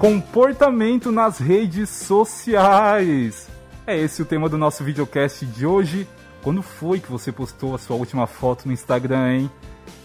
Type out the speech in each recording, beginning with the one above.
Comportamento nas redes sociais. É esse o tema do nosso videocast de hoje. Quando foi que você postou a sua última foto no Instagram, hein?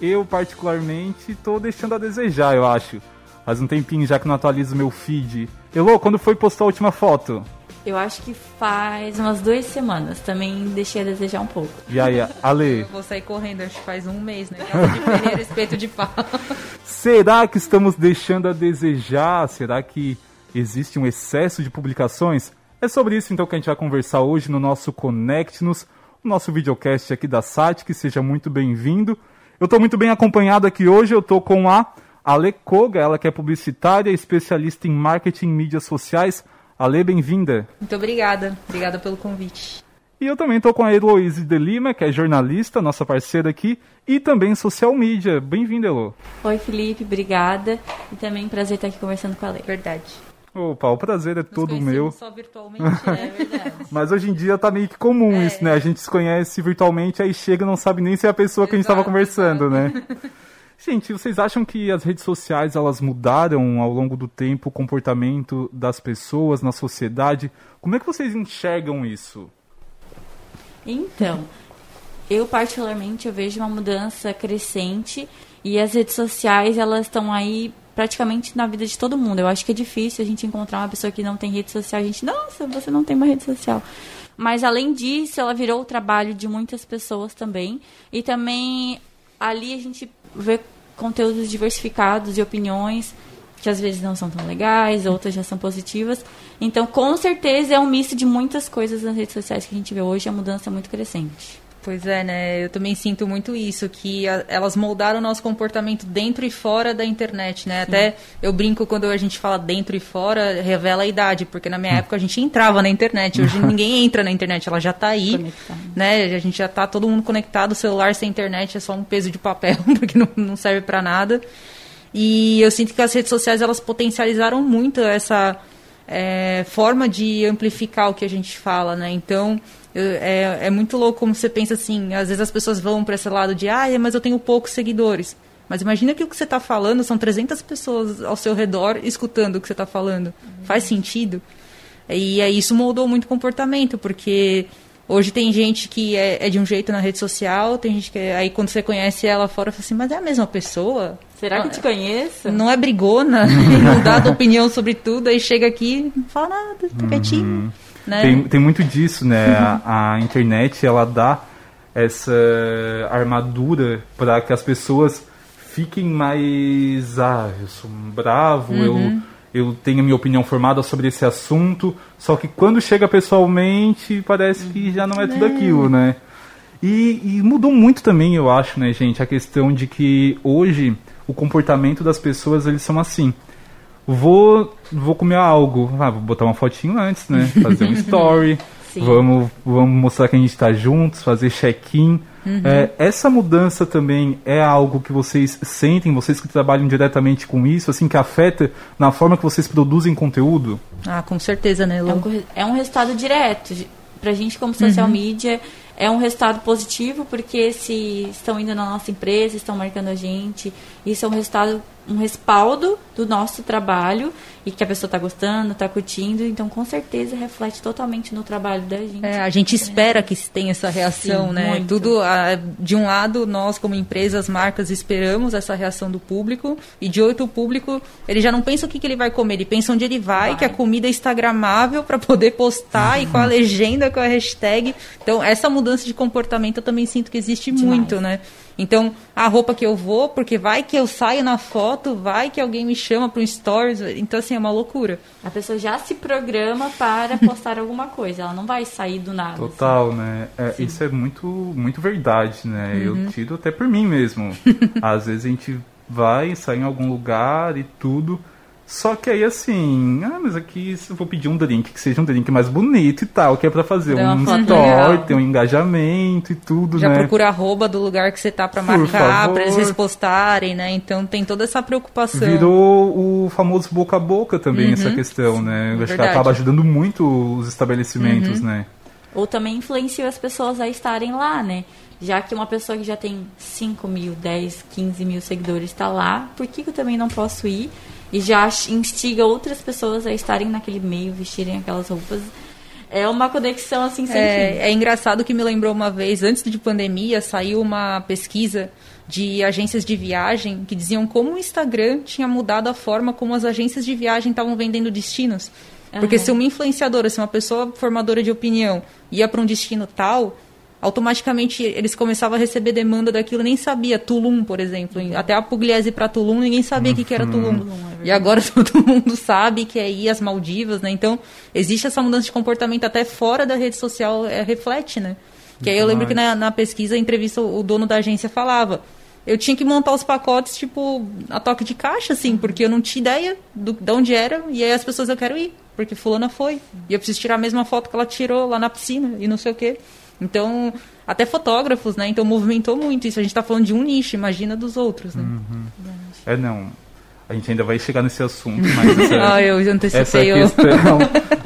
Eu, particularmente, tô deixando a desejar, eu acho. Faz um tempinho já que não atualizo meu feed. Elô, quando foi postar a última foto? Eu acho que faz umas duas semanas. Também deixei a desejar um pouco. E aí, Ale? Eu vou sair correndo, acho que faz um mês, né? De Pereira, espeto de pau. Será que estamos deixando a desejar? Será que existe um excesso de publicações? É sobre isso então que a gente vai conversar hoje no nosso Connect-nos, o nosso videocast aqui da SAT, que seja muito bem-vindo. Eu estou muito bem acompanhado aqui hoje, eu estou com a Ale Koga, ela que é publicitária, especialista em marketing e mídias sociais. Ale, bem-vinda. Muito obrigada, obrigada pelo convite. E eu também estou com a Heloise de Lima, que é jornalista, nossa parceira aqui, e também social media. Bem-vinda, Elo. Oi, Felipe, obrigada. E também prazer estar aqui conversando com a Ale. Verdade. Opa, o prazer é Nos todo meu. Só virtualmente, né? É verdade. Mas hoje em dia tá meio que comum É. isso, né? A gente se conhece virtualmente, aí chega e não sabe nem se é a pessoa que a gente estava Exato, conversando, né? Gente, vocês acham que as redes sociais elas mudaram ao longo do tempo o comportamento das pessoas na sociedade? Como é que vocês enxergam isso? Então, eu particularmente eu vejo uma mudança crescente e as redes sociais elas estão aí praticamente na vida de todo mundo. Eu acho que é difícil a gente encontrar uma pessoa que não tem rede social. A gente, nossa, você não tem uma rede social. Mas além disso, ela virou o trabalho de muitas pessoas também. E também ali a gente vê conteúdos diversificados de opiniões que às vezes não são tão legais, outras já são positivas. Então, com certeza é um misto de muitas coisas nas redes sociais que a gente vê hoje, a mudança é muito crescente. Pois é, né? Eu também sinto muito isso, que a- elas moldaram o nosso comportamento dentro e fora da internet, né? Até eu brinco quando a gente fala dentro e fora, revela a idade, porque na minha época a gente entrava na internet, hoje ninguém entra na internet, ela já tá aí, Conectado. né? A gente já tá todo mundo conectado, celular sem internet é só um peso de papel, porque não, não serve para nada. E eu sinto que as redes sociais elas potencializaram muito essa é, forma de amplificar o que a gente fala, né? Então é, é muito louco como você pensa assim. Às vezes as pessoas vão para esse lado de, ah, mas eu tenho poucos seguidores. Mas imagina que o que você está falando são 300 pessoas ao seu redor escutando o que você está falando. Faz sentido? E aí isso moldou muito o comportamento, porque hoje tem gente que é, é de um jeito na rede social, tem gente que é- aí quando você conhece ela fora, fala assim, mas é a mesma pessoa? Será que eu te conheço? Não é brigona, e não dá a opinião sobre tudo, aí chega aqui e não fala nada, tá quietinho. Né? Tem, tem muito disso, né? A, a internet ela dá essa armadura para que as pessoas fiquem mais. Ah, eu sou bravo, eu, eu tenho a minha opinião formada sobre esse assunto. Só que quando chega pessoalmente, parece que já não é tudo aquilo, né? E, e mudou muito também, eu acho, né, gente, a questão de que hoje o comportamento das pessoas eles são assim. Vou, vou comer algo, ah, vou botar uma fotinho antes, né? Fazer um story, Sim. vamos, vamos mostrar que a gente está juntos, fazer check-in. É, essa mudança também é algo que vocês sentem, vocês que trabalham diretamente com isso, assim, que afeta na forma que vocês produzem conteúdo? Ah, com certeza, né, É um, Lu? é um resultado direto. Pra gente, como social media, é um resultado positivo, porque se estão indo na nossa empresa, estão marcando a gente, isso é um resultado, um respaldo do nosso trabalho e que a pessoa está gostando, está curtindo, então com certeza reflete totalmente no trabalho da gente. É, a gente espera que tenha essa reação, Sim, né? muito. Tudo, ah, de um lado, nós como empresa, as marcas, esperamos essa reação do público, e de outro, o público, ele já não pensa o que, que ele vai comer, ele pensa onde ele vai, Vai. que a comida é instagramável para poder postar e com a legenda, com a hashtag. Então, essa mudança de comportamento eu também sinto que existe Demais. muito, né? Então, a roupa que eu vou, porque vai que eu saio na foto, vai que alguém me chama para um stories, então assim, é uma loucura. A pessoa já se programa para postar alguma coisa, ela não vai sair do nada. assim. Total, né? É, isso é muito, muito verdade, né? Eu tiro até por mim mesmo. Às vezes a gente vai, sai em algum lugar e tudo. Só que aí assim, ah, mas aqui se eu vou pedir um drink, que seja um drink mais bonito e tal, que é pra fazer um story, ter um engajamento e tudo, Já né? procura a arroba do lugar que você tá pra Por marcar, pra eles favor. repostarem, né? Então tem toda essa preocupação. Virou o famoso boca a boca também, essa questão, né? Eu acho que acaba ajudando muito os estabelecimentos, né? Ou também influencia as pessoas a estarem lá, né? Já que uma pessoa que já tem 5 mil, 10, 15 mil seguidores está lá, por que eu também não posso ir e já instiga outras pessoas a estarem naquele meio, vestirem aquelas roupas. É uma conexão assim sem é, fim. é engraçado que me lembrou uma vez, antes de pandemia, saiu uma pesquisa de agências de viagem que diziam como o Instagram tinha mudado a forma como as agências de viagem estavam vendendo destinos. Porque Aham. se uma influenciadora, se uma pessoa formadora de opinião ia para um destino tal, automaticamente eles começavam a receber demanda daquilo, nem sabia. Tulum, por exemplo. Até a Pugliese para Tulum, ninguém sabia o que, que era Tulum. é e agora todo mundo sabe que é ir às Maldivas, né? Então, existe essa mudança de comportamento até fora da rede social, é, reflete, né? Que aí eu lembro que na, na pesquisa, a entrevista, o dono da agência falava. Eu tinha que montar os pacotes, tipo, a toque de caixa, assim, porque eu não tinha ideia do, de onde era, e aí as pessoas, eu quero ir, porque fulana foi. E eu preciso tirar a mesma foto que ela tirou lá na piscina, e não sei o quê. Então, até fotógrafos, né? Então, movimentou muito isso. A gente tá falando de um nicho, imagina dos outros, né? É, não. A gente ainda vai chegar nesse assunto, mas essa, Ah, eu essa antecipei o... questão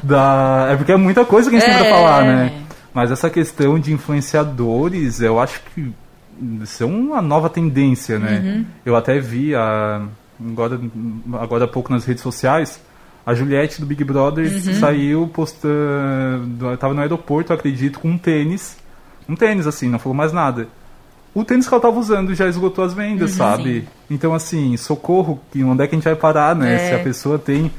da. É porque é muita coisa que a gente tem É. pra falar, né? Mas essa questão de influenciadores, eu acho que isso é uma nova tendência, né? Uhum. Eu até vi a, agora, agora há pouco nas redes sociais, a Juliette do Big Brother Uhum. saiu postando. Tava no aeroporto, eu acredito, com um tênis. Um tênis, assim, não falou mais nada. O tênis que ela tava usando já esgotou as Uhum. vendas, sabe? Então, assim, socorro, que onde é que a gente vai parar, né? É. Se a pessoa tem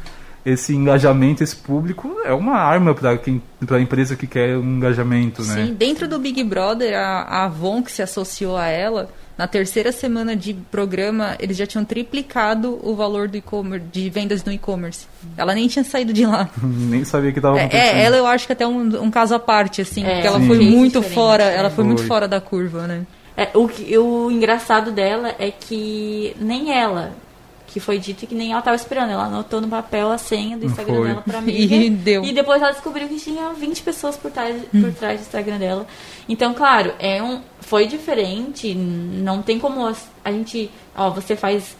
esse engajamento, esse público, é uma arma para quem para a empresa que quer um engajamento, né? Sim, dentro do Big Brother, a, a Avon que se associou a ela, na terceira semana de programa, eles já tinham triplicado o valor do e-commerce, de vendas no e-commerce. Ela nem tinha saído de lá. Nem sabia que tava É, acontecendo. é, ela eu acho que até um, um caso à parte, assim, É, porque ela Sim. foi muito diferente, fora, é. ela foi, muito Foi. fora da curva, né? É, o, que- o engraçado dela é que nem ela, que foi dito que nem ela estava esperando, ela anotou no papel a senha do Instagram Foi. dela pra amiga. E deu. E depois ela descobriu que tinha 20 pessoas por trás, por trás do Instagram dela. Então, claro, é um, foi diferente, não tem como a, gente, ó, você faz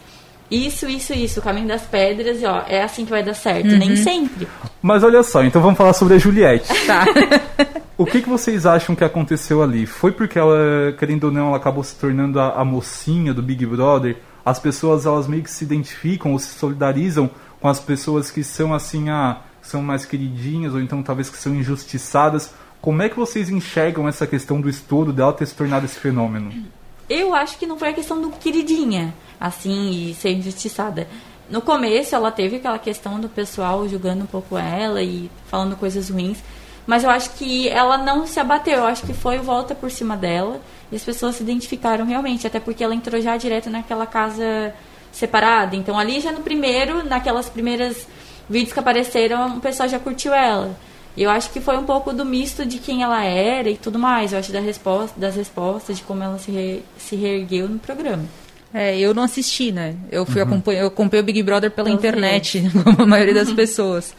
isso, isso, isso, o caminho das pedras, e ó, é assim que vai dar certo. Nem sempre. Mas olha só, então vamos falar sobre a Juliette. Tá. O que, que vocês acham que aconteceu ali? Foi porque ela, querendo ou não, ela acabou se tornando a, a mocinha do Big Brother? As pessoas, elas meio que se identificam ou se solidarizam com as pessoas que são assim, ah, são mais queridinhas ou então talvez que são injustiçadas. Como é que vocês enxergam essa questão do estouro dela ter se tornado esse fenômeno? Eu acho que não foi a questão do queridinha, assim, e ser injustiçada. No começo, ela teve aquela questão do pessoal julgando um pouco ela e falando coisas ruins. Mas eu acho que ela não se abateu. Eu acho que foi volta por cima dela. E as pessoas se identificaram realmente. Até porque ela entrou já direto naquela casa separada. Então, ali já no primeiro, naquelas primeiras vídeos que apareceram, o pessoal já curtiu ela. E eu acho que foi um pouco do misto de quem ela era e tudo mais. Eu acho da resposta, das respostas, de como ela se, re, se reergueu no programa. É, eu não assisti, né? Eu fui acompanhar, eu acompanhei o Big Brother pela Pelas internet, como a maioria das pessoas.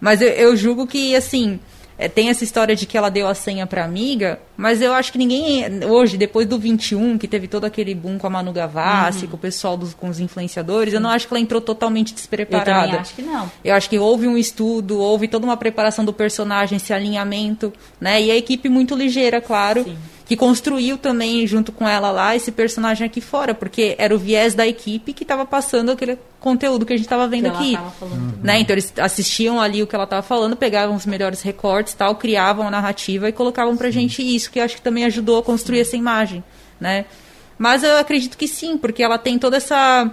Mas eu, eu julgo que, assim, é, tem essa história de que ela deu a senha pra amiga, mas eu acho que ninguém, hoje, depois do 21, que teve todo aquele boom com a Manu Gavassi, com o pessoal dos, com os influenciadores, eu não acho que ela entrou totalmente Eu despreparada. também acho que não. Eu acho que houve um estudo, houve toda uma preparação do personagem, esse alinhamento, né? E a equipe muito ligeira, claro, Sim. Que construiu também junto com ela lá esse personagem aqui fora, porque era o viés da equipe que estava passando aquele conteúdo que a gente estava vendo Que ela aqui. tava falando. Né? Então eles assistiam ali o que ela estava falando, pegavam os melhores recortes, tal, criavam a narrativa e colocavam pra gente isso, que eu acho que também ajudou a construir essa imagem, né? Mas eu acredito que sim, porque ela tem toda essa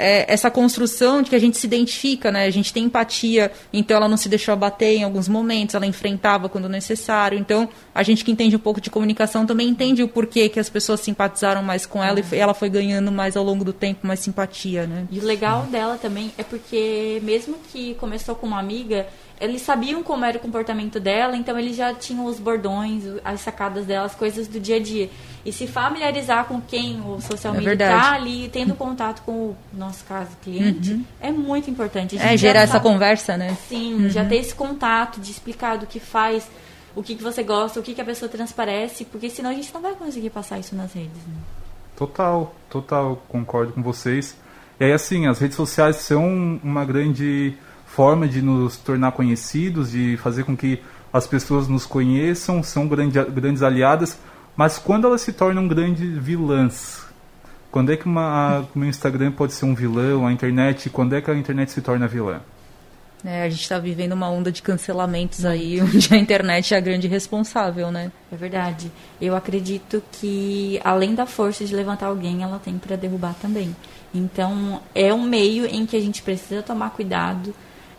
é, essa construção de que a gente se identifica, né? A gente tem empatia, então ela não se deixou abater em alguns momentos, ela enfrentava quando necessário. Então, a gente que entende um pouco de comunicação também entende o porquê que as pessoas simpatizaram mais com ela e foi- ela foi ganhando mais ao longo do tempo mais simpatia, né? E o legal dela também é porque, mesmo que começou com uma amiga, eles sabiam como era o comportamento dela, então eles já tinham os bordões, as sacadas dela, as coisas do dia a dia. E se familiarizar com quem o social É media verdade. tá ali, tendo contato com o nosso caso, cliente, é muito importante. A gente É, gerar essa sabe- conversa, né? Sim, já ter esse contato de explicar do que faz, o que, que você gosta, o que, que a pessoa transparece, porque senão a gente não vai conseguir passar isso nas redes. Né? Total, total, concordo com vocês. E aí, assim, as redes sociais são uma grande forma de nos tornar conhecidos, de fazer com que as pessoas nos conheçam, são grande, grandes aliadas, mas quando elas se tornam grandes vilãs, Quando é que uma, o meu Instagram pode ser um vilão, a internet, quando é que a internet se torna vilã? É, a gente está vivendo uma onda de cancelamentos aí, onde a internet é a grande responsável, né? É verdade. Eu acredito que, além da força de levantar alguém, ela tem para derrubar também. Então, é um meio em que a gente precisa tomar cuidado.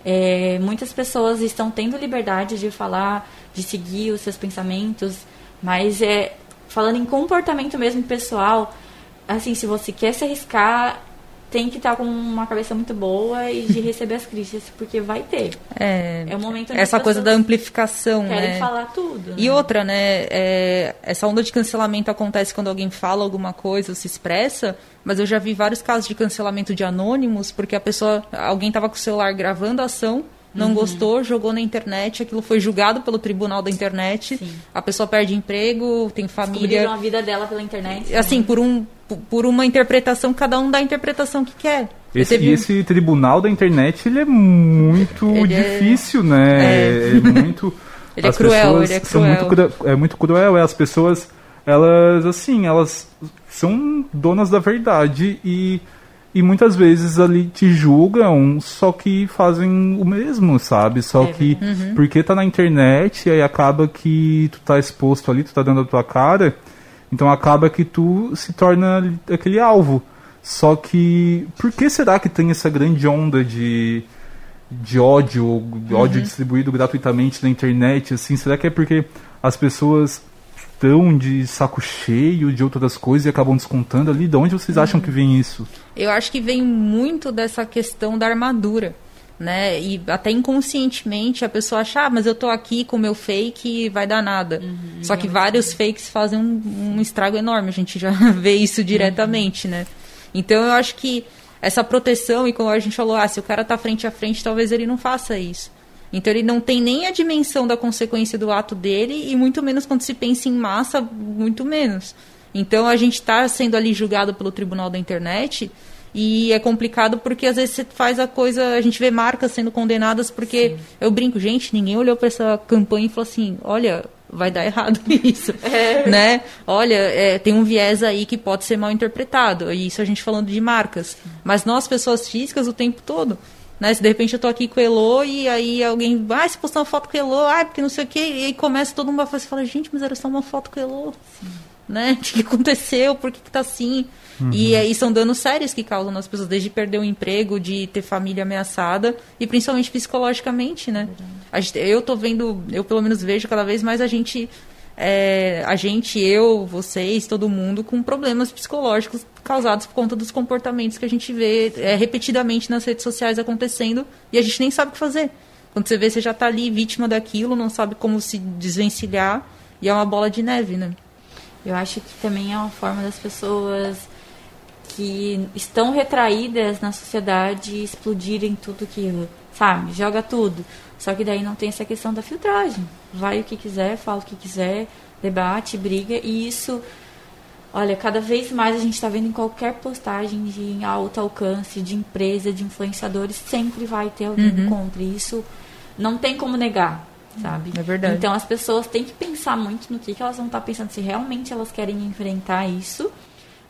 É, muitas pessoas estão tendo liberdade de falar, de seguir os seus pensamentos, mas é falando em comportamento mesmo pessoal, assim, se você quer se arriscar, tem que estar com uma cabeça muito boa e de receber as críticas, porque vai ter. É, é o momento essa coisa da amplificação, querem né? falar tudo. E né? outra, né? É, essa onda de cancelamento acontece quando alguém fala alguma coisa, se expressa, mas eu já vi vários casos de cancelamento de anônimos, porque a pessoa, alguém estava com o celular gravando a ação, não uhum. gostou, jogou na internet, aquilo foi julgado pelo tribunal da internet, Sim. a pessoa perde emprego, tem família. Descobriram a vida dela pela internet. Assim, por um por uma interpretação, cada um dá a interpretação que quer. Esse, teve... E esse tribunal da internet, ele é muito ele é difícil, é... né? É, é muito... ele é cruel, ele é cruel. Muito, é muito cruel, é, as pessoas, elas, assim, elas são donas da verdade e, e muitas vezes ali te julgam, só que fazem o mesmo, sabe? Só é, que uhum. porque tá na internet, aí acaba que tu tá exposto ali, tu tá dando a tua cara então acaba que tu se torna aquele alvo. Só que por que será que tem essa grande onda de, de ódio, ódio uhum. distribuído gratuitamente na internet? Assim, será que é porque as pessoas estão de saco cheio de outras coisas e acabam descontando ali? De onde vocês uhum. acham que vem isso? Eu acho que vem muito dessa questão da armadura né? E até inconscientemente a pessoa acha, ah, mas eu tô aqui com o meu fake e vai dar nada. Uhum, Só que vários fakes fazem um, um, estrago enorme, a gente já vê isso diretamente, uhum. né? Então eu acho que essa proteção, e como a gente falou, ah, se o cara tá frente a frente, talvez ele não faça isso. Então ele não tem nem a dimensão da consequência do ato dele, e muito menos quando se pensa em massa, muito menos. Então a gente está sendo ali julgado pelo tribunal da internet e é complicado porque às vezes você faz a coisa, a gente vê marcas sendo condenadas porque Sim. eu brinco, gente, ninguém olhou para essa campanha e falou assim, olha, vai dar errado isso, é. né? Olha, é, tem um viés aí que pode ser mal interpretado. E isso a gente falando de marcas, mas nós pessoas físicas o tempo todo. Né? Se de repente eu tô aqui com o Elo e aí alguém vai ah, se postar uma foto com o Elo, ah, porque não sei o que, e aí começa todo mundo a falar, gente, mas era só uma foto com o Elo. Sim. Né? O que aconteceu? Por que, que tá assim? Uhum. E aí são danos sérios que causam nas pessoas, desde perder o emprego, de ter família ameaçada e principalmente psicologicamente, né? Gente, eu tô vendo, eu pelo menos vejo cada vez mais a gente, é, a gente, eu, vocês, todo mundo com problemas psicológicos causados por conta dos comportamentos que a gente vê é, repetidamente nas redes sociais acontecendo e a gente nem sabe o que fazer. Quando você vê, você já está ali vítima daquilo, não sabe como se desvencilhar e é uma bola de neve, né? Eu acho que também é uma forma das pessoas que estão retraídas na sociedade explodirem tudo que, sabe, joga tudo. Só que daí não tem essa questão da filtragem. Vai o que quiser, fala o que quiser, debate, briga, e isso, olha, cada vez mais a gente está vendo em qualquer postagem de alto alcance, de empresa, de influenciadores, sempre vai ter alguém uhum. contra. E isso não tem como negar, sabe? É verdade. Então as pessoas têm que pensar muito no que, que elas vão estar tá pensando, se realmente elas querem enfrentar isso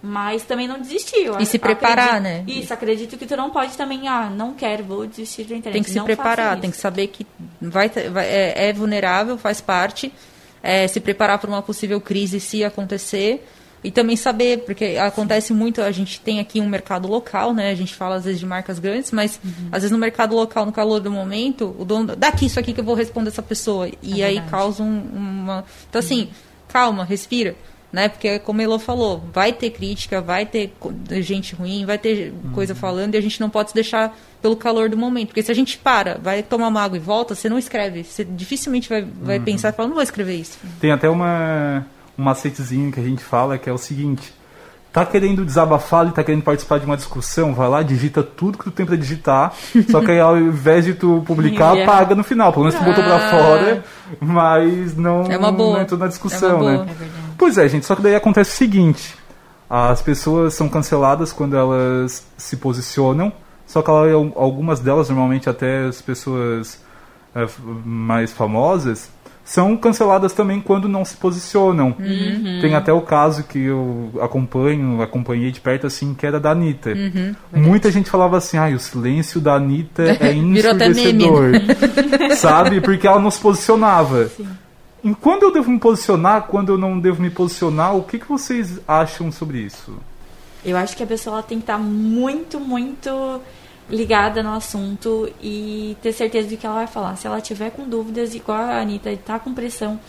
mas também não desistir. e se preparar, acredito, né? Isso, acredito que tu não pode também, ah, não quero, vou desistir da internet. Tem que se não preparar, tem que saber que vai, vai é, é, vulnerável, faz parte. É, se preparar para uma possível crise se acontecer. E também saber, porque acontece muito, a gente tem aqui um mercado local, né? A gente fala às vezes de marcas grandes, mas uhum. às vezes no mercado local, no calor do momento, o dono, daqui isso aqui que eu vou responder essa pessoa. E é aí verdade. causa um, uma. Então, assim, uhum. calma, respira né? Porque como Elô falou, vai ter crítica, vai ter gente ruim, vai ter uhum. coisa falando e a gente não pode se deixar pelo calor do momento. Porque se a gente para, vai tomar uma água e volta, você não escreve. Você dificilmente vai, vai uhum. pensar e falar, não vou escrever isso. Tem até uma, um macetezinho que a gente fala que é o seguinte. Tá querendo desabafar e tá querendo participar de uma discussão, vai lá, digita tudo que tu tem pra digitar. só que aí ao invés de tu publicar, yeah. apaga no final. Pelo menos tu botou pra ah. fora, mas não, é uma boa. não entrou na discussão, é né? É Pois é, gente, só que daí acontece o seguinte: as pessoas são canceladas quando elas se posicionam, só que algumas delas, normalmente até as pessoas é, mais famosas, são canceladas também quando não se posicionam. Uhum. Tem até o caso que eu acompanho, acompanhei de perto, assim, que era da Anitta. Uhum. Muita gente falava assim, ai, o silêncio da Anitta é ensurdecedor. sabe? Porque ela não se posicionava. Sim. E quando eu devo me posicionar, quando eu não devo me posicionar, o que, que vocês acham sobre isso? Eu acho que a pessoa tem que estar muito, muito ligada no assunto e ter certeza de que ela vai falar. Se ela tiver com dúvidas, igual a Anitta tá com pressão,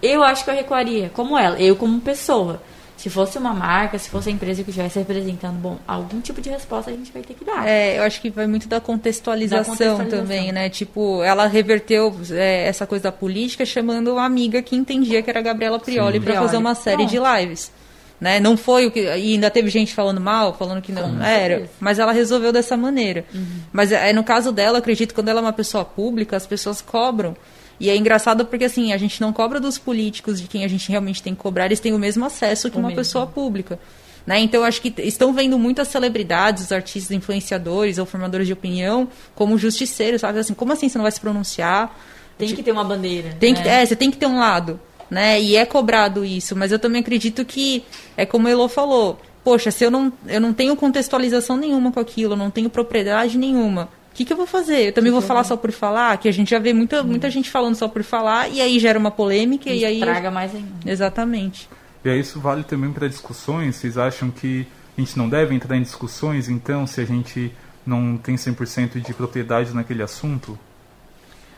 eu acho que eu recuaria, como ela, eu como pessoa. Se fosse uma marca, se fosse a empresa que estivesse representando, bom, algum tipo de resposta a gente vai ter que dar. É, eu acho que vai muito da contextualização, Da contextualização. também, né? Tipo, ela reverteu é, essa coisa da política chamando uma amiga que entendia que era a Gabriela Prioli para fazer uma série de lives. Né? Não foi o que. E ainda teve gente falando mal, falando que não Com era. certeza. Mas ela resolveu dessa maneira. Uhum. Mas é, no caso dela, acredito que quando ela é uma pessoa pública, as pessoas cobram. E é engraçado porque, assim, a gente não cobra dos políticos, de quem a gente realmente tem que cobrar, eles têm o mesmo acesso que O uma mesmo. pessoa pública. Né? Então, acho que estão vendo muitas celebridades, os artistas influenciadores ou formadores de opinião como justiceiros, sabe? Assim, como assim você não vai se pronunciar? Tem que ter uma bandeira. Tem que, né? é, você tem que ter um lado, né? E é cobrado isso, mas eu também acredito que é como a Elo falou. Poxa, se eu não, eu não tenho contextualização nenhuma com aquilo, eu não tenho propriedade nenhuma, o que, que eu vou fazer? Eu também vou falar só por falar, que a gente já vê muita, muita gente falando só por falar, e aí gera uma polêmica, e, aí. Estraga mais ainda. Exatamente. E aí isso vale também para discussões? Vocês acham que a gente não deve entrar em discussões, então, se a gente não tem 100% de propriedade naquele assunto?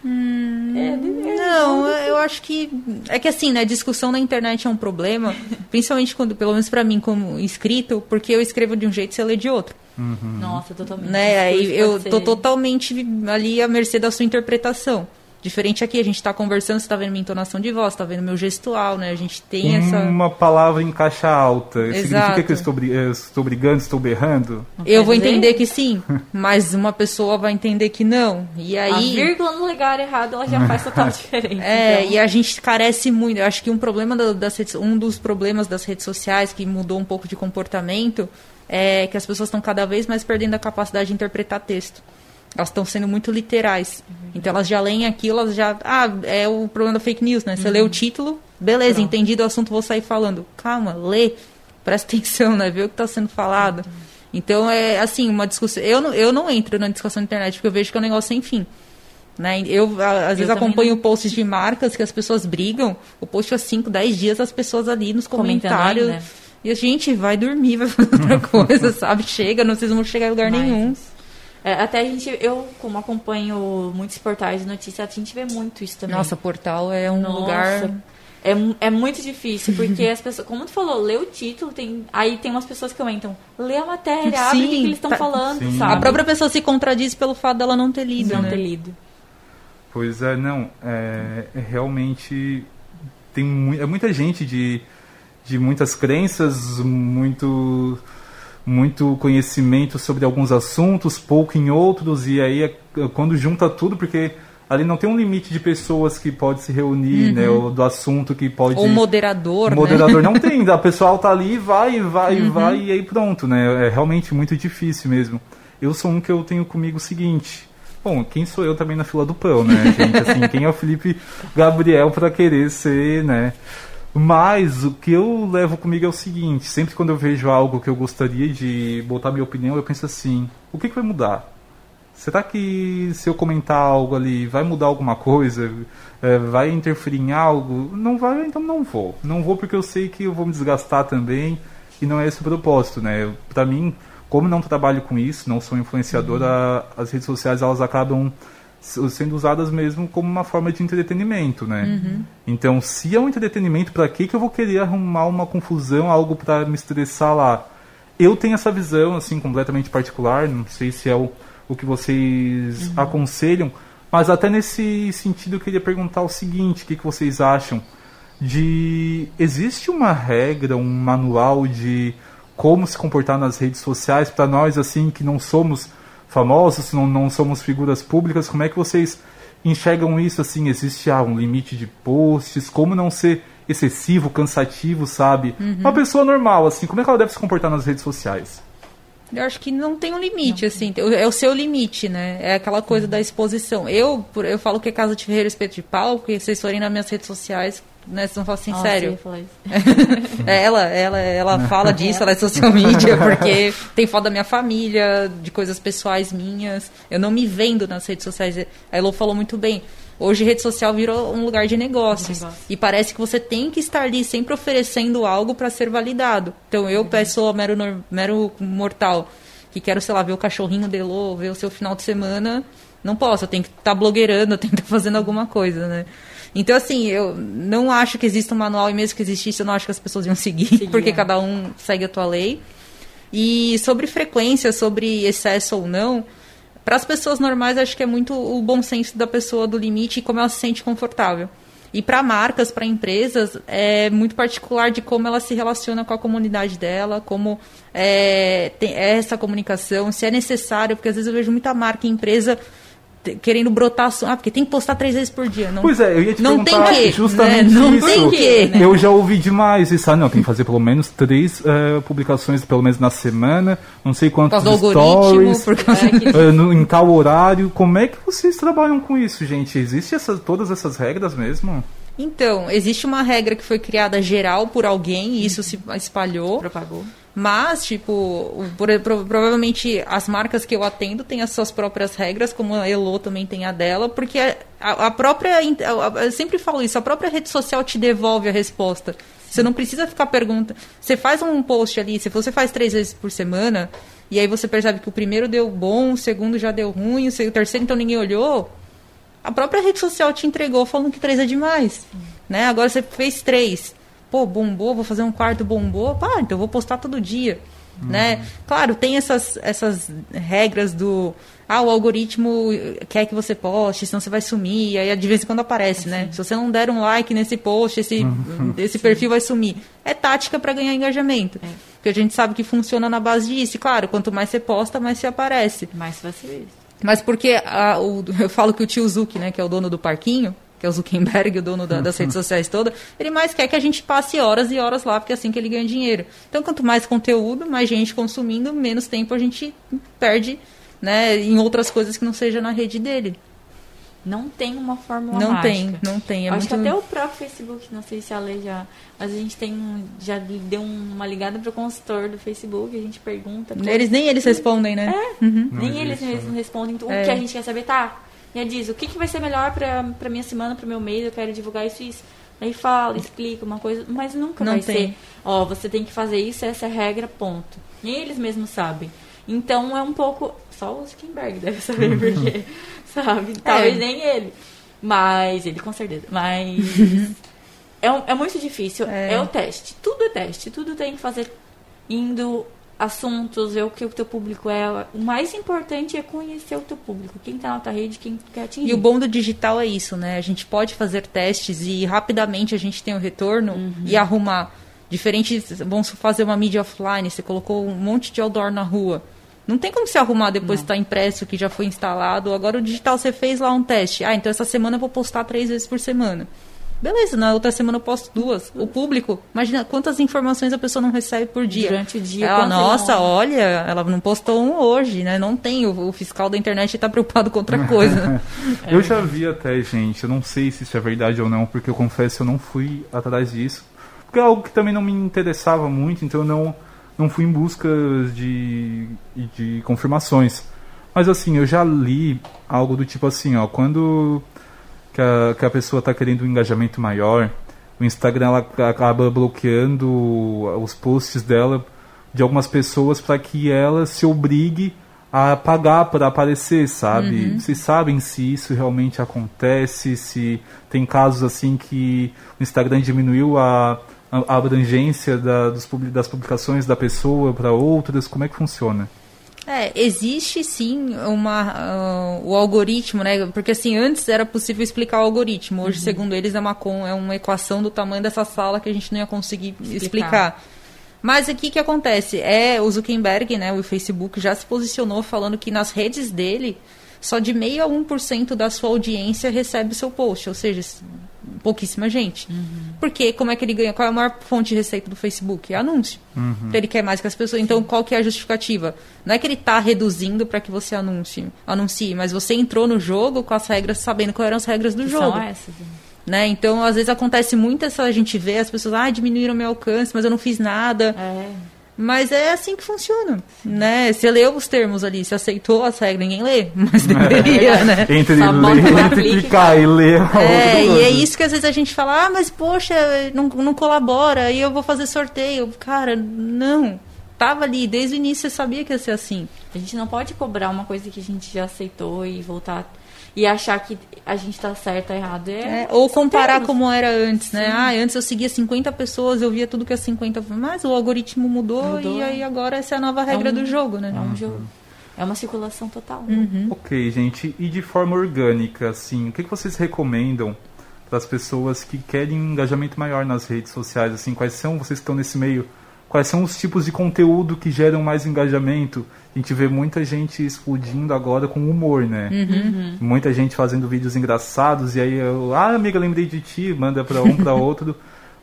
É, Não, eu acho que. É que assim, né? Discussão na internet é um problema, principalmente quando, pelo menos pra mim, como escrito, porque eu escrevo de um jeito e você lê de outro. Nossa, totalmente. né? Aí eu pode tô ser- totalmente ali à mercê da sua interpretação. Diferente aqui, a gente tá conversando, você tá vendo minha entonação de voz, tá vendo meu gestual, né? A gente tem essa. Uma palavra em caixa alta. Significa Exato. que eu estou, eu estou brigando, estou berrando? Eu vou dizer, entender que sim, mas uma pessoa vai entender que não. E A aí. vírgula no lugar errado, ela já faz total diferença. É, então. e a gente carece muito. Eu acho que um problema da- das redes, um dos problemas das redes sociais que mudou um pouco de comportamento é que as pessoas estão cada vez mais perdendo a capacidade de interpretar texto. Elas estão sendo muito literais. Então elas já leem aquilo, elas já. Ah, é o problema da fake news, né? Você lê o título, beleza, Pronto. entendido o assunto, vou sair falando. Calma, lê, presta atenção, né? Vê o que está sendo falado. Então é assim, uma discussão. Eu não, eu não entro na discussão na internet porque eu vejo que é um negócio sem fim. Né? Eu, às vezes, também acompanho não. posts de marcas que as pessoas brigam. O post há 5, 10 dias, as pessoas ali nos Comentando comentários. E a gente vai dormir, vai fazer outra coisa, sabe? Chega, não vocês não vão chegar em lugar Mas- nenhum. É, até a gente, eu, como acompanho muitos portais de notícias, a gente vê muito isso também. Nossa, portal é um Nossa, lugar. É, é muito difícil, porque as pessoas, como tu falou, lê o título, tem, aí tem umas pessoas que comentam, lê a matéria, abre o que, Sim, que eles estão tá- falando, Sim. sabe? A própria pessoa se contradiz pelo fato dela não ter lido, não né? ter lido. Pois é, não. É, é realmente. Tem mu é muita gente de, de muitas crenças, muito, muito conhecimento sobre alguns assuntos, pouco em outros, e aí é- quando junta tudo, porque ali não tem um limite de pessoas que pode se reunir, né? Ou do assunto que pode. Ou moderador, O né? moderador não tem, a pessoal tá ali, vai, vai, vai, e aí pronto, né? É realmente muito difícil mesmo. Eu sou um que eu tenho comigo o seguinte. Bom, quem sou eu também na fila do pão, né, gente? Assim, quem é o Felipe Gabriel para querer ser, né? Mas o que eu levo comigo é o seguinte: sempre quando eu vejo algo que eu gostaria de botar minha opinião, eu penso assim: o que, que vai mudar? Será que se eu comentar algo ali vai mudar alguma coisa? É, vai interferir em algo? Não vai, então não vou. Não vou porque eu sei que eu vou me desgastar também e não é esse o propósito, né? Pra mim, como não trabalho com isso, não sou influenciador, a- as redes sociais elas acabam sendo usadas mesmo como uma forma de entretenimento, né? Então, se é um entretenimento, pra que que eu vou querer arrumar uma confusão, algo pra me estressar lá? Eu tenho essa visão, assim, completamente particular, não sei se é o, o que vocês aconselham, mas até nesse sentido eu queria perguntar o seguinte, o que, que vocês acham de... Existe uma regra, um manual de como se comportar nas redes sociais para nós, assim, que não somos famosos, não, não somos figuras públicas, como é que vocês enxergam isso, assim, existe ah, um limite de posts, como não ser excessivo, cansativo, sabe? Uma pessoa normal, assim, como é que ela deve se comportar nas redes sociais? Eu acho que não tem um limite, não. assim, é o seu limite, né? É aquela coisa uhum. da exposição. Eu, eu falo que caso eu tiver respeito de pau, porque vocês forem nas minhas redes sociais, né? Vocês vão falar assim, Nossa, sério. é, ela, ela, ela fala disso, ela é social media, porque tem foto da minha família, de coisas pessoais minhas. Eu não me vendo nas redes sociais. A Elo falou muito bem. Hoje rede social virou um lugar de negócios. Negócio. E parece que você tem que estar ali sempre oferecendo algo para ser validado. Então eu, uhum. pessoa mero, mero mortal, que quero, sei lá, ver o cachorrinho Delô, ver o seu final de semana, não posso. Eu tenho que estar tá blogueirando, eu tenho que estar tá fazendo alguma coisa, né? Então, assim, eu não acho que exista um manual, e mesmo que existisse, eu não acho que as pessoas iam seguir, Seguir, porque é. cada um segue a tua lei. E sobre frequência, sobre excesso ou não, para as pessoas normais, acho que é muito o bom senso da pessoa do limite e como ela se sente confortável. E para marcas, para empresas, é muito particular de como ela se relaciona com a comunidade dela, como é, tem é essa comunicação, se é necessário, porque às vezes eu vejo muita marca e empresa querendo brotar ah porque tem que postar três vezes por dia não, pois é eu ia te não perguntar tem que, justamente né? não isso tem que, né? eu já ouvi demais isso ah não tem que fazer pelo menos três uh, publicações pelo menos na semana não sei quantos stories por causa... uh, no, em tal horário como é que vocês trabalham com isso gente existe essas todas essas regras mesmo então, existe uma regra que foi criada geral por alguém e isso se espalhou. Propagou. Mas, tipo, pro, provavelmente as marcas que eu atendo têm as suas próprias regras, como a Elo também tem a dela, porque a, a própria. Eu sempre falo isso, a própria rede social te devolve a resposta. Você não precisa ficar perguntando. Você faz um post ali, se você faz três vezes por semana, e aí você percebe que o primeiro deu bom, o segundo já deu ruim, o terceiro então ninguém olhou. A própria rede social te entregou falando que três é demais. Né? Agora você fez três pô, bombou, vou fazer um quarto bombou, pá, então eu vou postar todo dia. Uhum. Né? Claro, tem essas, essas regras do ah, o algoritmo quer que você poste, senão você vai sumir, e aí de vez em quando aparece, né? Se você não der um like nesse post, esse, uhum. esse perfil vai sumir. É tática para ganhar engajamento. É. Porque a gente sabe que funciona na base disso. E claro, quanto mais você posta, mais você aparece. Mais vai ser isso. Mas porque a, o, eu falo que o tio Zuki, né, que é o dono do parquinho, que é o Zuckerberg, o dono da, das redes sociais todas, ele mais quer que a gente passe horas e horas lá, porque é assim que ele ganha dinheiro. Então, quanto mais conteúdo, mais gente consumindo, menos tempo a gente perde né, em outras coisas que não seja na rede dele. Não tem uma fórmula não mágica. tem, não tem. É Acho muito... que até o próprio Facebook, não sei se a lei já. Mas a gente tem. Já deu uma ligada pro consultor do Facebook, a gente pergunta. Eles nem eles respondem, né? É, uhum. Nem eles mesmos respondem. O é. que a gente quer saber, tá? E ela diz, o que, que vai ser melhor pra minha semana, pro meu mês, eu quero divulgar isso e isso. Aí fala, explica uma coisa, mas nunca não vai tem. ser, ó, você tem que fazer isso, essa é a regra, ponto. E eles mesmos sabem. Então é um pouco. Só o Zuckerberg deve saber uhum. porque, sabe? Talvez é. nem ele. Mas, ele com certeza. Mas. é, é muito difícil. É. é o teste. Tudo é teste. Tudo tem que fazer indo assuntos, ver o que o teu público é. O mais importante é conhecer o teu público, quem está na tua rede, quem quer atingir. E o bom do digital é isso, né? A gente pode fazer testes e rapidamente a gente tem o retorno uhum. e arrumar. Diferente, vamos fazer uma mídia offline, você colocou um monte de outdoor na rua. Não tem como se arrumar depois que está impresso, que já foi instalado. Agora o digital você fez lá um teste. Ah, então essa semana eu vou postar três vezes por semana. Beleza, na outra semana eu posto duas. O público, imagina quantas informações a pessoa não recebe por dia. Durante o dia. Ela, nossa, não... olha, ela não postou um hoje, né? Não tem. O, o fiscal da internet está preocupado com outra coisa. eu já vi até, gente, eu não sei se isso é verdade ou não, porque eu confesso eu não fui atrás disso. Porque é algo que também não me interessava muito, então eu não, não fui em busca de, de confirmações. Mas assim, eu já li algo do tipo assim, ó, quando que a, que a pessoa está querendo um engajamento maior, o Instagram ela acaba bloqueando os posts dela de algumas pessoas para que ela se obrigue a pagar para aparecer, sabe? Uhum. Vocês sabem se isso realmente acontece, se tem casos assim que o Instagram diminuiu a, a abrangência da, dos, das publicações da pessoa para outras, como é que funciona? É, existe sim uma, uh, o algoritmo, né? Porque assim, antes era possível explicar o algoritmo. Hoje, uhum. segundo eles, é uma, é uma equação do tamanho dessa sala que a gente não ia conseguir explicar. explicar. Mas aqui o que acontece? É o Zuckerberg, né? O Facebook já se posicionou falando que nas redes dele só de meio a 1% da sua audiência recebe o seu post. Ou seja, pouquíssima gente. Porque como é que ele ganha? Qual é a maior fonte de receita do Facebook? É anúncio. Então ele quer mais que as pessoas. Então qual que é a justificativa? Não é que ele está reduzindo para que você anuncie, anuncie, mas você entrou no jogo com as regras, sabendo quais eram as regras do Que jogo. São essas. né? Né? Então, às vezes acontece muito essa a gente vê as pessoas, ah, diminuíram meu alcance, mas eu não fiz nada. É. Mas é assim que funciona, né? Você leu os termos ali, você aceitou as regras, ninguém lê, mas deveria, né? Entre, Só ler, entre clicar e ler. É, outra e é isso que às vezes a gente fala, ah, mas poxa, não, não colabora, e eu vou fazer sorteio. Cara, não. Tava ali, desde o início você sabia que ia ser assim. A gente não pode cobrar uma coisa que a gente já aceitou e voltar e achar que a gente tá certo ou errado. É, É, ou comparar termos. como era antes, né? Ah, antes eu seguia 50 pessoas, eu via tudo que as 50, mas o algoritmo mudou, Mudou. e aí agora essa é a nova regra um- do jogo, né? É um jogo. É uma circulação total. Uhum. Ok, gente. E de forma orgânica, assim, o que que vocês recomendam para as pessoas que querem um engajamento maior nas redes sociais? Assim, quais são, vocês que estão nesse meio, quais são os tipos de conteúdo que geram mais engajamento? A gente vê muita gente explodindo agora com humor, né? Muita gente fazendo vídeos engraçados e aí, eu, ah, amiga, lembrei de ti, manda para um para outro.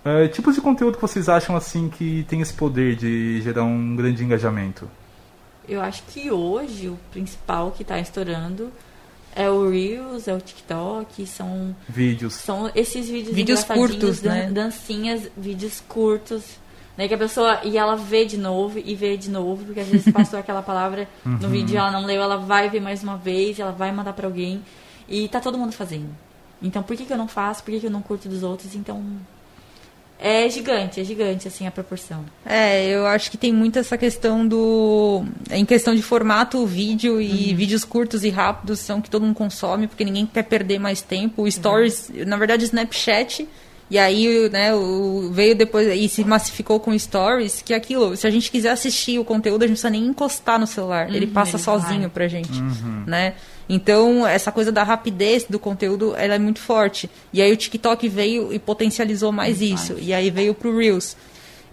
É, tipos de conteúdo que vocês acham assim que tem esse poder de gerar um grande engajamento? Eu acho que hoje o principal que tá estourando é o Reels, é o TikTok, são, Vídeos. são esses vídeos Vídeos curtos, dan- né? dancinhas, vídeos curtos, né, que a pessoa e ela vê de novo e vê de novo, porque às vezes passou aquela palavra no vídeo e ela não leu, ela vai ver mais uma vez, ela vai mandar pra alguém e tá todo mundo fazendo. Então por que, que eu não faço? Por que, que eu não curto dos outros? Então é gigante, é gigante assim a proporção. É, eu acho que tem muito essa questão do. Em questão de formato, vídeo e vídeos curtos e rápidos são que todo mundo consome, porque ninguém quer perder mais tempo. O Stories, na verdade, o Snapchat. E aí, né, o, veio depois e se massificou com Stories, que é aquilo, se a gente quiser assistir o conteúdo, a gente não precisa nem encostar no celular. ele Uhum, passa ele sozinho vai. pra gente, né? Então, essa coisa da rapidez do conteúdo, ela é muito forte. E aí o TikTok veio e potencializou mais isso. E aí veio pro Reels.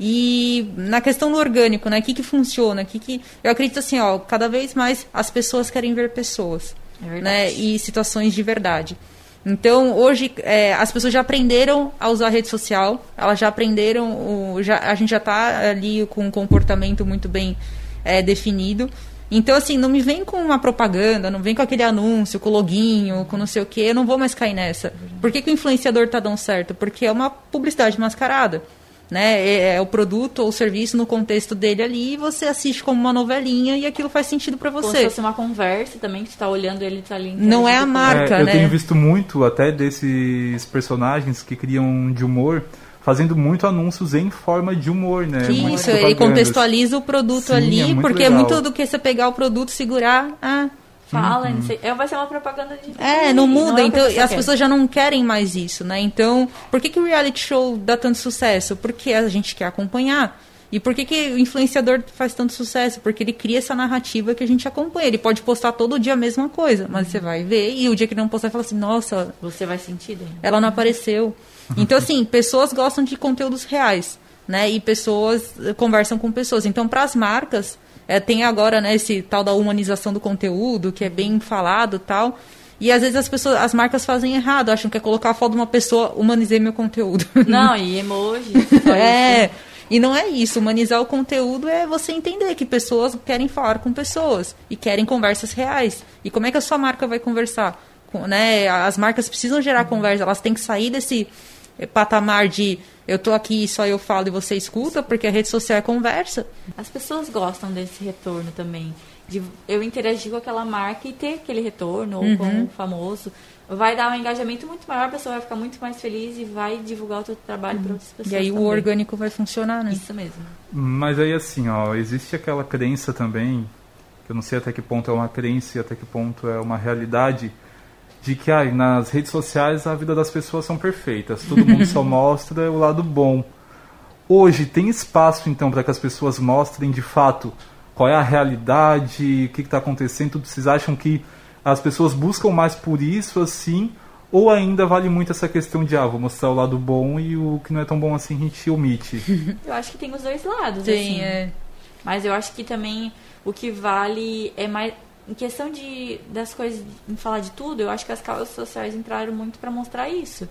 E na questão do orgânico, né? O que, que funciona? O que, que... Eu acredito assim, ó, cada vez mais as pessoas querem ver pessoas. É né? E situações de verdade. Então, hoje, é, as pessoas já aprenderam a usar a rede social, elas já aprenderam, o, já, a gente já está ali com um comportamento muito bem é, definido. Então, assim, não me vem com uma propaganda, não vem com aquele anúncio, com loginho, com não sei o quê, eu não vou mais cair nessa. Por que, que o influenciador tá dando certo? Porque é uma publicidade mascarada. Né? É, é o produto ou o serviço no contexto dele ali, e você assiste como uma novelinha e aquilo faz sentido para Como se você. fosse uma conversa também, que você tá olhando ele tá ali. Não é a marca, É, eu né? tenho visto muito até desses personagens que criam de humor, fazendo muito anúncios em forma de humor, né? Isso, ele propagandas. contextualiza o produto Sim, ali, é porque legal. é muito do que você pegar o produto, segurar. Ah, Fala, não sei. É, vai ser uma propaganda de. é, não muda. é o que então, as quer. pessoas já não querem mais isso, né? Então, por que, que o reality show dá tanto sucesso? Porque a gente quer acompanhar. E por que, que o influenciador faz tanto sucesso? Porque ele cria essa narrativa que a gente acompanha. Ele pode postar todo dia a mesma coisa, mas você vai ver e o dia que ele não postar, fala assim: nossa, Você vai sentir daí. ela não apareceu. Então, assim, pessoas gostam de conteúdos reais, né? E pessoas eh, conversam com pessoas. Então, para as marcas, eh, tem agora, né, esse tal da humanização do conteúdo, que é bem falado e tal. E às vezes as pessoas, as marcas fazem errado, acham que é colocar a foto de uma pessoa, humanizei meu conteúdo. Não, e emoji. é. isso. E não é isso. Humanizar o conteúdo é você entender que pessoas querem falar com pessoas e querem conversas reais. E como é que a sua marca vai conversar? Com, né? As marcas precisam gerar conversa, elas têm que sair desse patamar de eu tô aqui e só eu falo e você escuta, porque a rede social é conversa. As pessoas gostam desse retorno também. De eu interagir com aquela marca e ter aquele retorno, ou com Uhum. o famoso. Vai dar um engajamento muito maior, a pessoa vai ficar muito mais feliz e vai divulgar o teu trabalho para outras pessoas. Uhum. e aí o também. orgânico vai funcionar, né? Isso mesmo. Mas aí assim, ó, existe aquela crença também, que eu não sei até que ponto é uma crença e até que ponto é uma realidade, de que ai, nas redes sociais a vida das pessoas são perfeitas, todo mundo só mostra o lado bom. Hoje tem espaço então para que as pessoas mostrem de fato qual é a realidade, o que está acontecendo, tudo. vocês acham que as pessoas buscam mais por isso assim, ou ainda vale muito essa questão de ah, vou mostrar o lado bom e o que não é tão bom assim a gente omite? Eu acho que tem os dois lados, Sim, assim. é. Mas eu acho que também o que vale é mais. Em questão de das coisas, em falar de tudo, eu acho que as causas sociais entraram muito para mostrar isso.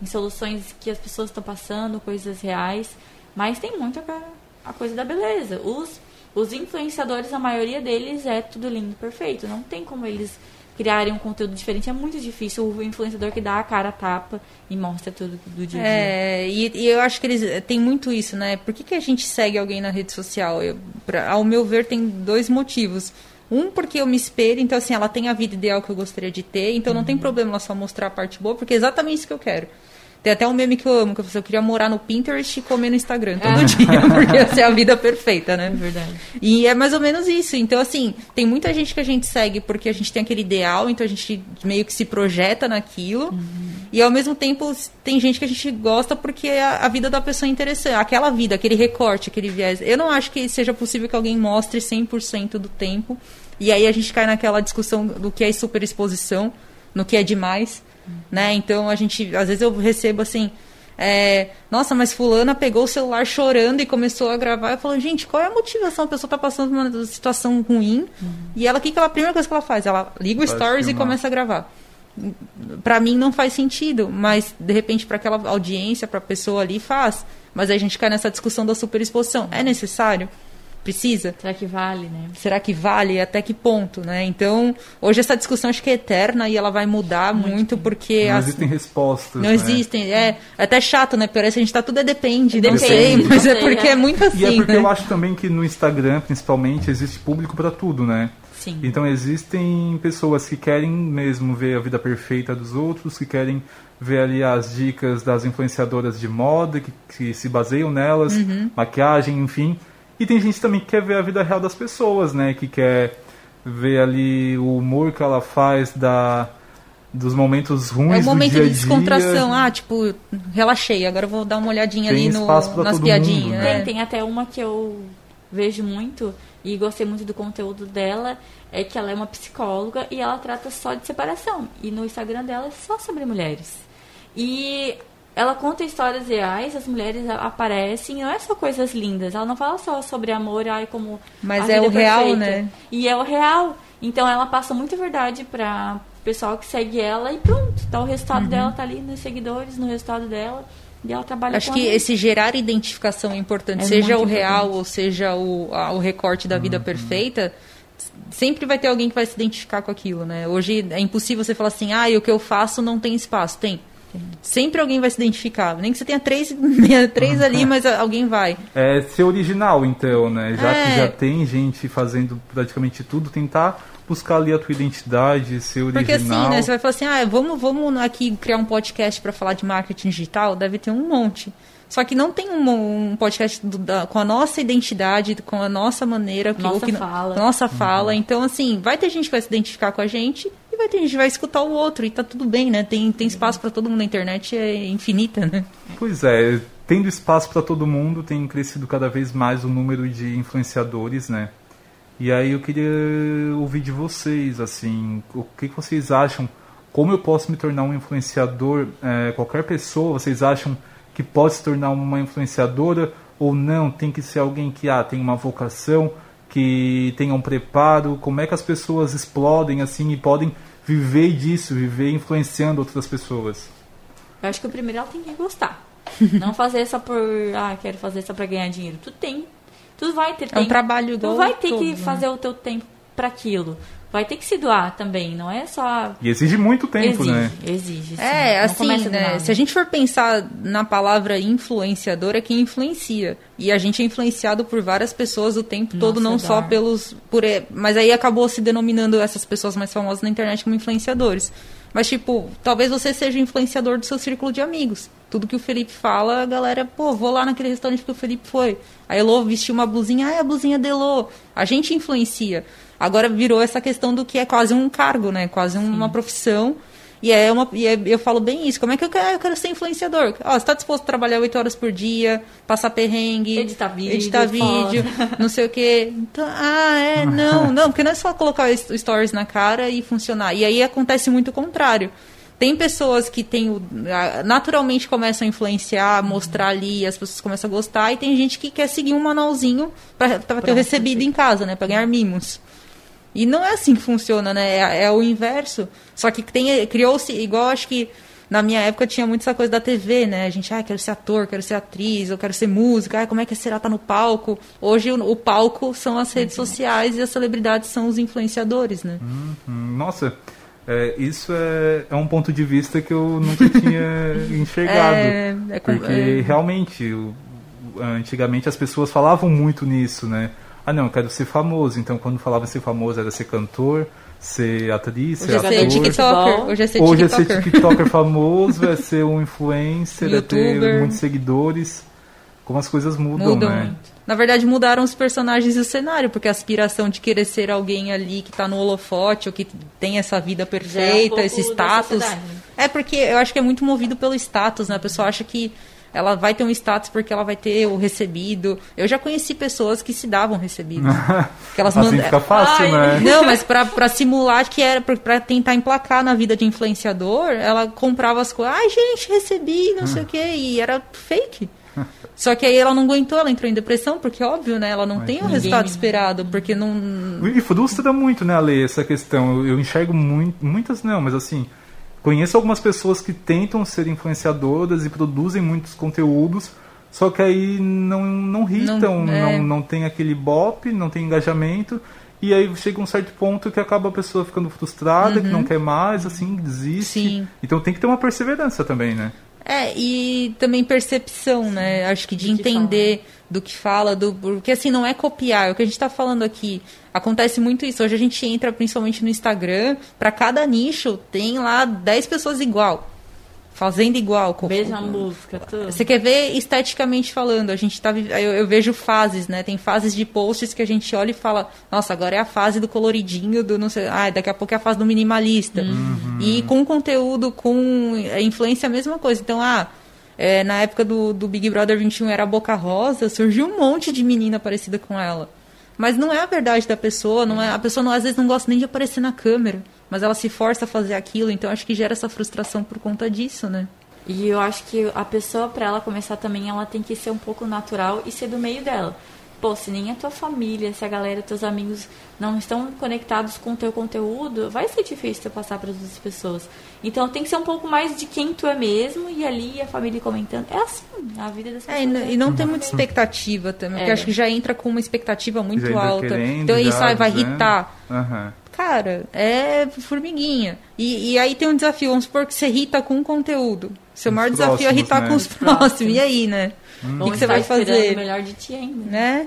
em soluções que as pessoas estão passando, coisas reais. Mas tem muito a, a coisa da beleza. Os, os influenciadores, a maioria deles é tudo lindo, perfeito. Não tem como eles criarem um conteúdo diferente. É muito difícil o influenciador que dá a cara a tapa e mostra tudo do dia a dia. É, e, e eu acho que eles tem muito isso, né? Por que, que a gente segue alguém na rede social? Eu, pra, ao meu ver, tem dois motivos. Um, porque eu me espelho, então assim, ela tem a vida ideal que eu gostaria de ter, então uhum. não tem problema ela só mostrar a parte boa, porque é exatamente isso que eu quero. Tem até um meme que eu amo, que eu, eu queria morar no Pinterest e comer no Instagram todo ah. dia, porque essa é a vida perfeita, né? É verdade. E é mais ou menos isso. Então, assim, tem muita gente que a gente segue porque a gente tem aquele ideal, então a gente meio que se projeta naquilo. Uhum. E ao mesmo tempo tem gente que a gente gosta porque a, a, vida da pessoa é interessante. Aquela vida, aquele recorte, aquele viés. Eu não acho que seja possível que alguém mostre 100% do tempo. E aí a gente cai naquela discussão do que é superexposição, no que é demais né? Então a gente, às vezes eu recebo assim, é, nossa, mas fulana pegou o celular chorando e começou a gravar. Eu falo, gente, qual é a motivação? A pessoa está passando por uma situação ruim uhum. e ela, que, que ela, a primeira coisa que ela faz? Ela liga o stories e começa a gravar. Para mim não faz sentido, mas de repente para aquela audiência, para a pessoa ali faz. Mas aí a gente cai nessa discussão da superexposição. É necessário? Precisa? Será que vale, né? Será que vale? Até que ponto, né? Então, hoje essa discussão acho que é eterna e ela vai mudar muito, muito porque... Não as... existem respostas, Não né? existem, é, é até chato, né? Parece que a gente tá tudo é depende, depende não sei, mas é porque é muito assim, E é porque né? eu acho também que no Instagram, principalmente, existe público para tudo, né? Sim. Então existem pessoas que querem mesmo ver a vida perfeita dos outros, que querem ver ali as dicas das influenciadoras de moda, que, que se baseiam nelas, uhum. maquiagem, enfim. E tem gente também que quer ver a vida real das pessoas, né? Que quer ver ali o humor que ela faz da dos momentos ruins É um momento do dia de descontração. Ah, tipo, relaxei, agora eu vou dar uma olhadinha tem ali no, nas piadinhas. Mundo, né? tem, tem até uma que eu vejo muito e gostei muito do conteúdo dela, é que ela é uma psicóloga e ela trata só de separação. E no Instagram dela é só sobre mulheres. E ela conta histórias reais, as mulheres aparecem, não é só coisas lindas. Ela não fala só sobre amor, ai, como. Mas é o real, né? E é o real. Então ela passa muita verdade para o pessoal que segue ela e pronto. Tá, o resultado uhum. dela tá ali nos seguidores, no resultado dela. E ela trabalha Acho que esse gerar identificação é importante, é seja o real importante. ou seja o, a, o recorte da vida uhum. perfeita sempre vai ter alguém que vai se identificar com aquilo, né? Hoje é impossível você falar assim, ah, e o que eu faço não tem espaço. Tem. Sempre alguém vai se identificar. Nem que você tenha três, três ali, mas alguém vai. É ser original, então, né? Já é. que já tem gente fazendo praticamente tudo, tentar buscar ali a tua identidade, ser original. Porque assim, né? Você vai falar assim, ah, vamos, vamos aqui criar um podcast para falar de marketing digital? Deve ter um monte. Só que não tem um, um podcast do, da, com a nossa identidade, com a nossa maneira, que, nossa que, fala. Nossa fala. Uhum. Então, assim, vai ter gente que vai se identificar com a gente e vai ter gente que vai escutar o outro. E tá tudo bem, né? Tem, tem espaço para todo mundo. A internet é infinita, né? Pois é. Tendo espaço para todo mundo, tem crescido cada vez mais o número de influenciadores, né? E aí eu queria ouvir de vocês, assim, o que, que vocês acham? Como eu posso me tornar um influenciador? É, qualquer pessoa, vocês acham que pode se tornar uma influenciadora ou não? Tem que ser alguém que ah, tem uma vocação, que tenha um preparo? Como é que as pessoas explodem assim e podem viver disso, viver influenciando outras pessoas? Eu acho que o primeiro ela tem que gostar. não fazer só por, ah, quero fazer só para ganhar dinheiro. Tu tem. Tu vai ter tempo. É um trabalho Tu vai ter todo, que né? fazer o teu tempo para aquilo vai ter que se doar também, não é só. E exige muito tempo, exige, né? Exige. Sim. É, não assim, né? Se a gente for pensar na palavra influenciador, é quem influencia. E a gente é influenciado por várias pessoas o tempo Nossa, todo, não só pelos. Por, mas aí acabou se denominando essas pessoas mais famosas na internet como influenciadores. Mas, tipo, talvez você seja influenciador do seu círculo de amigos. Tudo que o Felipe fala, a galera, pô, vou lá naquele restaurante que o Felipe foi. A Elô vestiu uma blusinha, ah, é a blusinha de Elô. A gente influencia. Agora virou essa questão do que é quase um cargo, né? Quase uma Sim. profissão. E, é uma, e é, eu falo bem isso. Como é que eu quero, eu quero ser influenciador? Ó, você está disposto a trabalhar oito horas por dia, passar perrengue, editar vídeo, editar vídeo não sei o quê. Então, ah, é, não, não, porque não é só colocar stories na cara e funcionar. E aí acontece muito o contrário. Tem pessoas que tem, naturalmente começam a influenciar, mostrar ali, as pessoas começam a gostar, e tem gente que quer seguir um manualzinho para ter recebido em casa, né? Para ganhar mimos. E não é assim que funciona, né? É, é o inverso. Só que tem criou-se, igual acho que na minha época tinha muito essa coisa da TV, né? A gente, ah, quero ser ator, quero ser atriz, eu quero ser música, ah, como é que será estar tá no palco? Hoje o, o, palco são as redes sociais e as celebridades são os influenciadores, né? Uhum. Nossa, é, isso é, é um ponto de vista que eu nunca tinha enxergado. É, é, porque é. realmente, antigamente as pessoas falavam muito nisso, né? Ah, não, eu quero ser famoso. Então, quando falava ser famoso, era ser cantor, ser atriz, ser Hoje é ator. TikToker. Hoje é ser Hoje TikToker. é ser TikToker famoso, é ser um influencer, é ter muitos seguidores. Como as coisas mudam, mudam né? Muito. Na verdade, mudaram os personagens e o cenário, porque a aspiração de querer ser alguém ali que está no holofote, ou que tem essa vida perfeita, é um esse status. É porque eu acho que é muito movido pelo status, né? A pessoa acha que ela vai ter um status porque ela vai ter o recebido. Eu já conheci pessoas que se davam recebido. que elas assim mand... fica fácil, Ai, né? Não, mas para simular que era para tentar emplacar na vida de influenciador, ela comprava as coisas. Ai, gente, recebi, não sei o quê. E era fake. Só que aí ela não aguentou, ela entrou em depressão, porque óbvio, né? Ela não Mas tem o resultado esperado, porque não. E frustra muito, né, Ale, essa questão. Eu, eu enxergo muito, muitas não, mas assim, Conheço algumas pessoas que tentam ser influenciadoras e produzem muitos conteúdos, só que aí não, não hitam, não, é... não, não tem aquele bop, não tem engajamento. E aí chega um certo ponto que acaba a pessoa ficando frustrada, uhum. que não uhum. quer mais, assim, desiste. Sim. Então tem que ter uma perseverança também, né? É, e também percepção, né? Acho que de entender do que fala, do porque assim não é copiar, é o que a gente está falando aqui. Acontece muito isso. Hoje a gente entra principalmente no Instagram, para cada nicho tem lá 10 pessoas igual. Fazendo igual. Mesma música, tudo. Você quer ver esteticamente falando, a gente tá eu, eu, vejo fases, né? Tem fases de posts que a gente olha e fala, nossa, agora é a fase do coloridinho, do não sei, ah, daqui a pouco é a fase do minimalista. Uhum. E com conteúdo, com influência a mesma coisa. Então, ah, é, na época do, do Big Brother 21 era a Boca Rosa, surgiu um monte de menina parecida com ela. Mas não é a verdade da pessoa, não é, a pessoa não, às vezes não gosta nem de aparecer na câmera, mas ela se força a fazer aquilo, então acho que gera essa frustração por conta disso, né? E eu acho que a pessoa, para ela começar também, ela tem que ser um pouco natural e ser do meio dela pô, se nem a tua família, se a galera, teus amigos não estão conectados com o teu conteúdo, vai ser difícil tu passar para outras pessoas. Então tem que ser um pouco mais de quem tu é mesmo e ali a família comentando. É assim, a vida das pessoas. É, e, não, é tem muita expectativa também, é. porque acho que já entra com uma expectativa muito alta. Querendo, então isso aí vai irritar. Uhum. Cara, é formiguinha. E, e, aí tem um desafio, vamos supor que você irrita com o conteúdo. Seu maior desafio é irritar né? com os próximos. E aí, né? Hum. O que, que você vai fazer? o melhor de ti ainda. Né?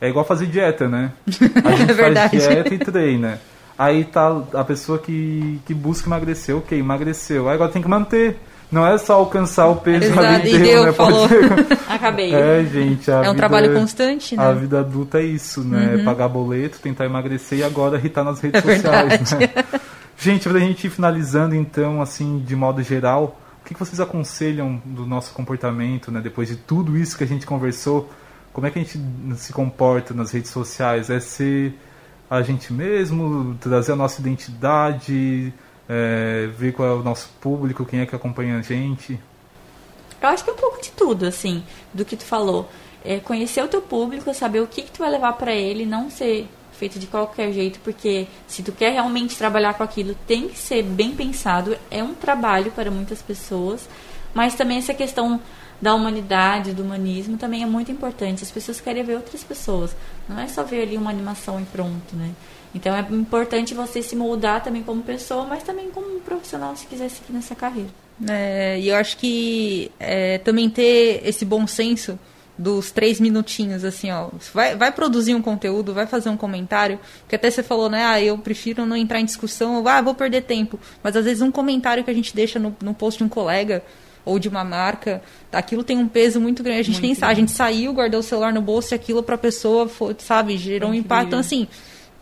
É igual fazer dieta, né? A gente é faz dieta e treina. Aí tá a pessoa que, que busca emagrecer, ok, emagreceu. Aí agora tem que manter. Não é só alcançar o peso Exato, ali inteiro, deu, né? Falou. Acabei. É, gente. é um vida, trabalho constante, né? A vida adulta é isso, né? Uhum. Pagar boleto, tentar emagrecer e agora irritar nas redes é sociais, né? Gente, pra gente ir finalizando, então, assim, de modo geral, o que vocês aconselham do nosso comportamento, né? Depois de tudo isso que a gente conversou, como é que a gente se comporta nas redes sociais? É ser a gente mesmo, trazer a nossa identidade, é, ver qual é o nosso público, quem é que acompanha a gente? Eu acho que é um pouco de tudo, assim, do que tu falou. É conhecer o teu público, saber o que, que tu vai levar para ele, não ser feito de qualquer jeito, porque se tu quer realmente trabalhar com aquilo, tem que ser bem pensado. É um trabalho para muitas pessoas, mas também essa questão da humanidade, do humanismo também é muito importante. As pessoas querem ver outras pessoas, não é só ver ali uma animação e pronto, né? Então é importante você se moldar também como pessoa, mas também como profissional se quiser seguir nessa carreira. É, e eu acho que é, também ter esse bom senso dos três minutinhos, assim, ó. Vai, vai produzir um conteúdo, vai fazer um comentário, porque até você falou, né, ah, eu prefiro não entrar em discussão, ou, ah, vou perder tempo. Mas às vezes um comentário que a gente deixa no, no post de um colega ou de uma marca, aquilo tem um peso muito grande. A gente muito nem sabe, a gente saiu, guardou o celular no bolso e aquilo pra pessoa, foi, sabe, gerou um impacto. Então, assim,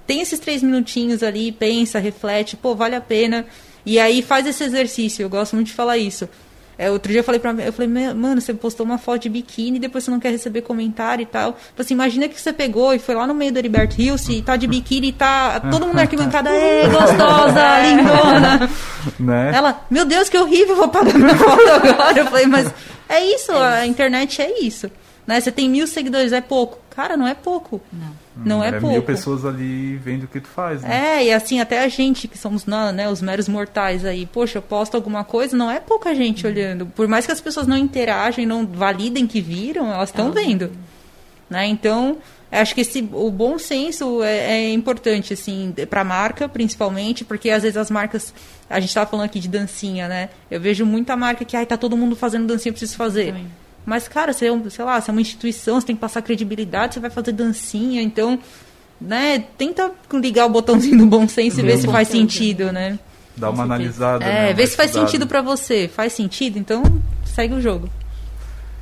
tem esses três minutinhos ali, pensa, reflete, pô, vale a pena. E aí faz esse exercício, eu gosto muito de falar isso. É, outro dia eu falei pra eu falei, mano, você postou uma foto de biquíni e depois você não quer receber comentário e tal. Tipo assim, imagina que você pegou e foi lá no meio do Heriberto Hills e tá de biquíni e tá todo mundo arquibancada, é gostosa, lindona. Né? Ela, meu Deus, que horrível, vou pagar minha foto agora. Eu falei, mas é isso, a internet é isso. Né? Você tem mil seguidores, é pouco. Cara, não é pouco. Não. Não é, é pouco. mil pessoas ali vendo o que tu faz, né? É, e assim, até a gente, que somos né, os meros mortais aí, poxa, eu posto alguma coisa, não é pouca gente olhando. Por mais que as pessoas não interagem, não validem que viram, elas estão vendo. Né? Então, acho que esse, o bom senso é, é importante, assim, para a marca, principalmente, porque às vezes as marcas. A gente estava falando aqui de dancinha, né? Eu vejo muita marca que, ai, tá todo mundo fazendo dancinha, eu preciso fazer. Também. Mas, cara, você é, um, sei lá, você é uma instituição, você tem que passar credibilidade, você vai fazer dancinha, então, né, tenta ligar o botãozinho do bom senso e ver se faz sentido, né? Dá uma analisada. É, né, ver mais se faz sentido pra você. Faz sentido? Então, segue o jogo.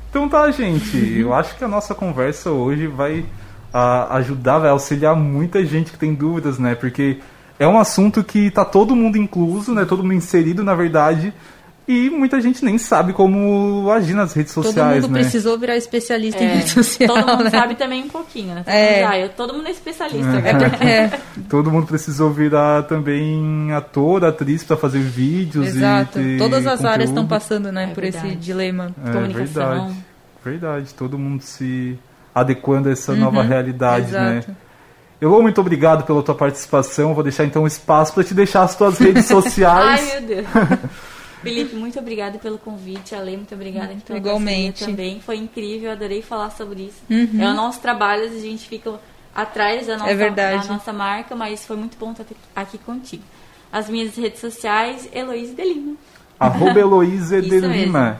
Então tá, gente. Eu acho que a nossa conversa hoje vai ah, ajudar, vai auxiliar muita gente que tem dúvidas, né? Porque é um assunto que tá todo mundo incluso, né? Todo mundo inserido, na verdade. E muita gente nem sabe como agir nas redes Todo sociais, mundo né? precisou virar especialista em É, rede social. todo mundo né? sabe também um pouquinho, né? É. Ah, eu, todo mundo é especialista É porque. é, Todo mundo precisou virar também ator, atriz pra fazer vídeos exato. e Todas as áreas estão conteúdo. passando, né, É por esse verdade. dilema. É, comunicação. Verdade, verdade. Todo mundo se adequando a essa nova realidade, né? Uhum. Exato. Elô, muito obrigado pela tua participação. Vou deixar então um espaço para te deixar as tuas redes sociais. Ai, meu Deus. Felipe, muito obrigada pelo convite. Ale, muito obrigada pela Igualmente. também. Foi incrível, adorei falar sobre isso. Uhum. É o nosso trabalho, a gente fica atrás da nossa, É da nossa marca, mas foi muito bom estar aqui contigo. As minhas redes sociais, Heloísa de Lima. Arroba Heloísa de Lima.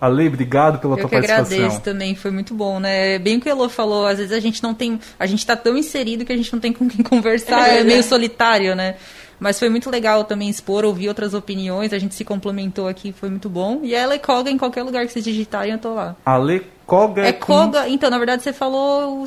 Ale, obrigado pela Eu tua que participação. agradeço também, foi muito bom, né? Bem o que o Elô falou, às vezes a gente não tem. A gente tá tão inserido que a gente não tem com quem conversar, é meio solitário, né? Mas foi muito legal também expor, ouvir outras opiniões, a gente se complementou aqui, foi muito bom. E ela é Koga em qualquer lugar que vocês digitarem, eu tô lá. Ale Koga É com- Koga, então, na verdade você falou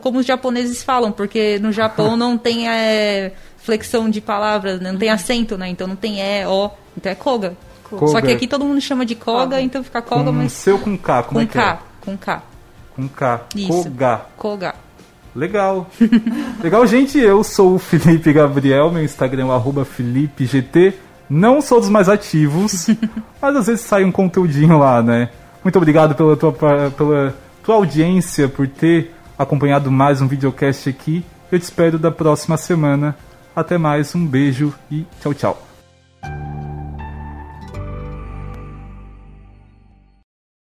como os japoneses falam, porque no Japão não tem é, flexão de palavras, né? não tem acento, né? Então não tem E, O, então é Koga. Koga. Só que aqui todo mundo chama de Koga, então fica Koga, com mas seu com K, como com é que K, é? com K. Com K. Isso. Koga. Koga. Legal. Legal, gente. Eu sou o Felipe Gabriel, meu Instagram é FelipeGT. Não sou dos mais ativos, mas às vezes sai um conteúdinho lá, né? Muito obrigado pela tua, pela tua audiência, por ter acompanhado mais um videocast aqui. Eu te espero da próxima semana. Até mais, um beijo e tchau, tchau.